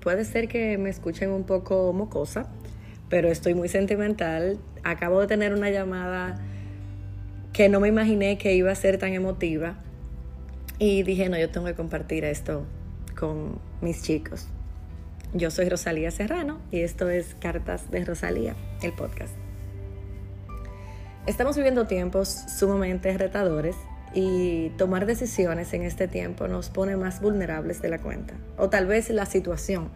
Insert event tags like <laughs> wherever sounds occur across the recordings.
puede ser que me escuchen un poco mocosa, pero estoy muy sentimental. Acabo de tener una llamada que no me imaginé que iba a ser tan emotiva y dije, no, yo tengo que compartir esto con mis chicos. Yo soy Rosalía Serrano y esto es Cartas de Rosalía, el podcast. Estamos viviendo tiempos sumamente retadores y tomar decisiones en este tiempo nos pone más vulnerables de la cuenta. O tal vez la situación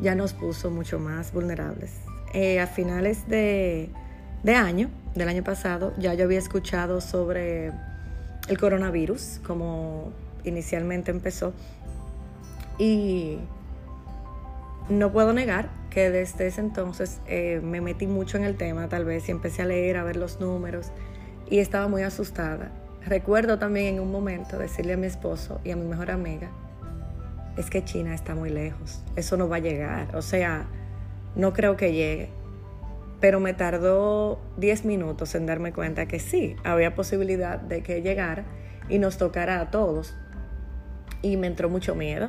ya nos puso mucho más vulnerables. Eh, a finales de, de año, del año pasado, ya yo había escuchado sobre el coronavirus, como inicialmente empezó. Y no puedo negar que desde ese entonces eh, me metí mucho en el tema, tal vez, y empecé a leer, a ver los números, y estaba muy asustada Recuerdo también en un momento decirle a mi esposo y a mi mejor amiga, es que China está muy lejos, eso no va a llegar, o sea, no creo que llegue. Pero me tardó 10 minutos en darme cuenta que sí, había posibilidad de que llegara y nos tocara a todos. Y me entró mucho miedo.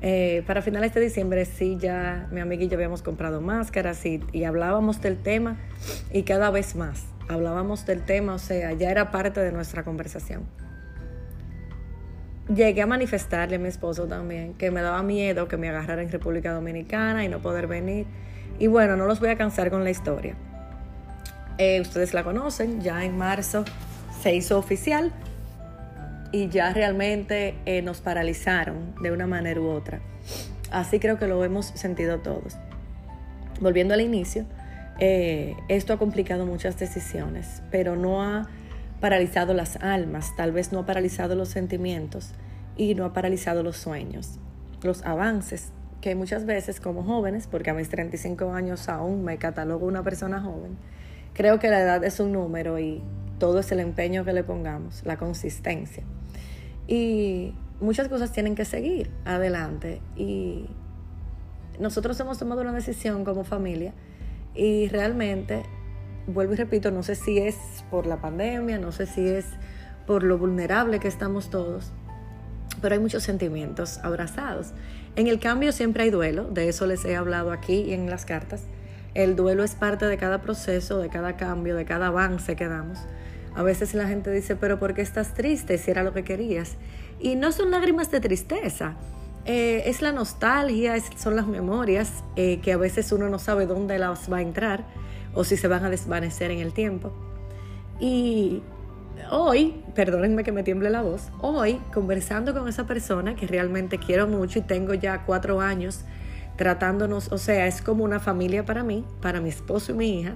Eh, para finales de diciembre sí, ya mi amiga y yo habíamos comprado máscaras y, y hablábamos del tema y cada vez más hablábamos del tema, o sea, ya era parte de nuestra conversación. Llegué a manifestarle a mi esposo también que me daba miedo que me agarrara en República Dominicana y no poder venir. Y bueno, no los voy a cansar con la historia. Eh, ustedes la conocen, ya en marzo se hizo oficial y ya realmente eh, nos paralizaron de una manera u otra. Así creo que lo hemos sentido todos. Volviendo al inicio, eh, esto ha complicado muchas decisiones, pero no ha paralizado las almas, tal vez no ha paralizado los sentimientos y no ha paralizado los sueños, los avances, que muchas veces como jóvenes, porque a mis 35 años aún me catalogo una persona joven, creo que la edad es un número y todo es el empeño que le pongamos, la consistencia. Y muchas cosas tienen que seguir adelante y nosotros hemos tomado una decisión como familia y realmente, vuelvo y repito, no sé si es por la pandemia, no sé si es por lo vulnerable que estamos todos, pero hay muchos sentimientos abrazados. En el cambio siempre hay duelo, de eso les he hablado aquí y en las cartas. El duelo es parte de cada proceso, de cada cambio, de cada avance que damos. A veces la gente dice, pero ¿por qué estás triste si era lo que querías? Y no son lágrimas de tristeza, eh, es la nostalgia, son las memorias eh, que a veces uno no sabe dónde las va a entrar o si se van a desvanecer en el tiempo. Y hoy, perdónenme que me tiemble la voz, hoy conversando con esa persona que realmente quiero mucho y tengo ya cuatro años tratándonos, o sea, es como una familia para mí, para mi esposo y mi hija.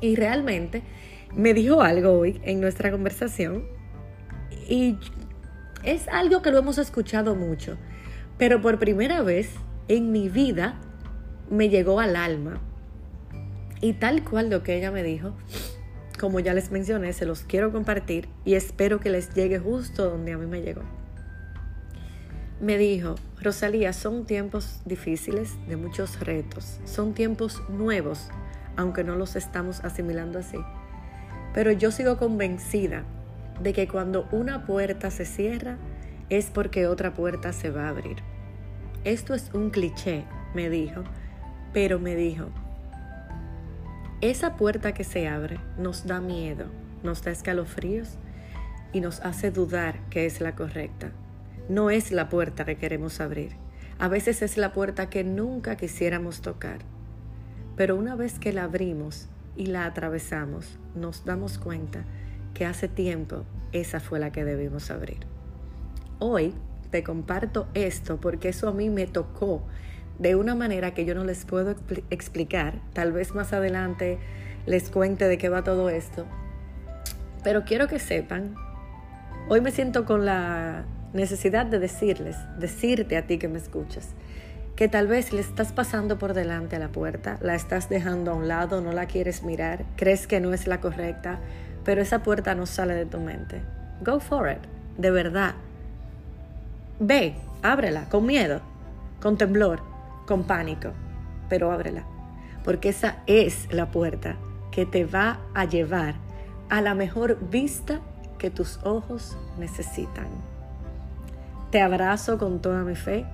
Y realmente me dijo algo hoy en nuestra conversación y es algo que lo hemos escuchado mucho, pero por primera vez en mi vida me llegó al alma. Y tal cual lo que ella me dijo, como ya les mencioné, se los quiero compartir y espero que les llegue justo donde a mí me llegó. Me dijo, Rosalía, son tiempos difíciles, de muchos retos, son tiempos nuevos, aunque no los estamos asimilando así. Pero yo sigo convencida de que cuando una puerta se cierra es porque otra puerta se va a abrir. Esto es un cliché, me dijo, pero me dijo, esa puerta que se abre nos da miedo, nos da escalofríos y nos hace dudar que es la correcta. No es la puerta que queremos abrir. A veces es la puerta que nunca quisiéramos tocar. Pero una vez que la abrimos y la atravesamos, nos damos cuenta que hace tiempo esa fue la que debimos abrir. Hoy te comparto esto porque eso a mí me tocó de una manera que yo no les puedo explicar. Tal vez más adelante les cuente de qué va todo esto. Pero quiero que sepan, hoy me siento con la necesidad de decirles, decirte a ti que me escuchas, que tal vez le estás pasando por delante a la puerta, la estás dejando a un lado, no la quieres mirar, crees que no es la correcta, pero esa puerta no sale de tu mente. Go for it, de verdad. Ve, ábrela, con miedo, con temblor, con pánico, pero ábrela, porque esa es la puerta que te va a llevar a la mejor vista que tus ojos necesitan. Te abrazo con toda mi fe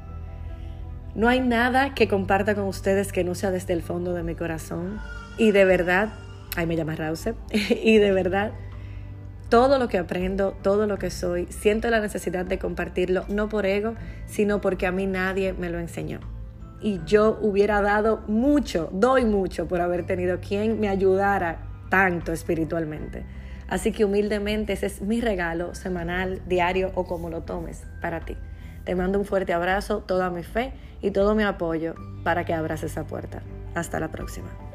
No hay nada que comparta con ustedes que no sea desde el fondo de mi corazón. Y de verdad, ahí me llama Rause, <laughs> y de verdad, todo lo que aprendo, todo lo que soy, siento la necesidad de compartirlo, no por ego, sino porque a mí nadie me lo enseñó. Y yo hubiera dado mucho, doy mucho por haber tenido quien me ayudara tanto espiritualmente. Así que humildemente ese es mi regalo semanal, diario o como lo tomes para ti. Te mando un fuerte abrazo, toda mi fe y todo mi apoyo para que abras esa puerta. Hasta la próxima.